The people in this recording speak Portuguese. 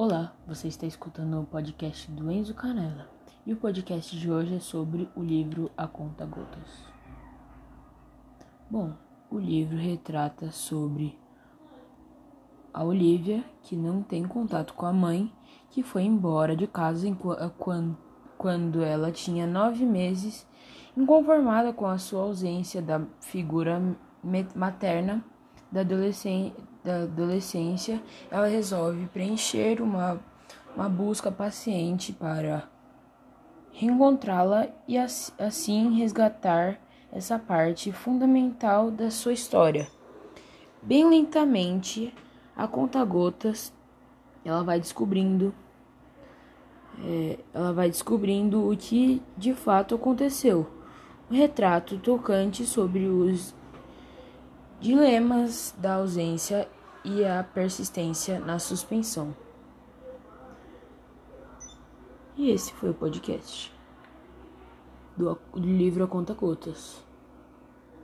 Olá, você está escutando o podcast do Enzo Canela e o podcast de hoje é sobre o livro A Conta Gotas. Bom, o livro retrata sobre a Olivia que não tem contato com a mãe, que foi embora de casa quando ela tinha nove meses, inconformada com a sua ausência da figura materna da, da adolescência, ela resolve preencher uma, uma busca paciente para reencontrá-la e assim resgatar essa parte fundamental da sua história. Bem lentamente, a conta-gotas, ela vai descobrindo, é, ela vai descobrindo o que de fato aconteceu. Um retrato tocante sobre os Dilemas da ausência e a persistência na suspensão. E esse foi o podcast do livro A Conta Gotas.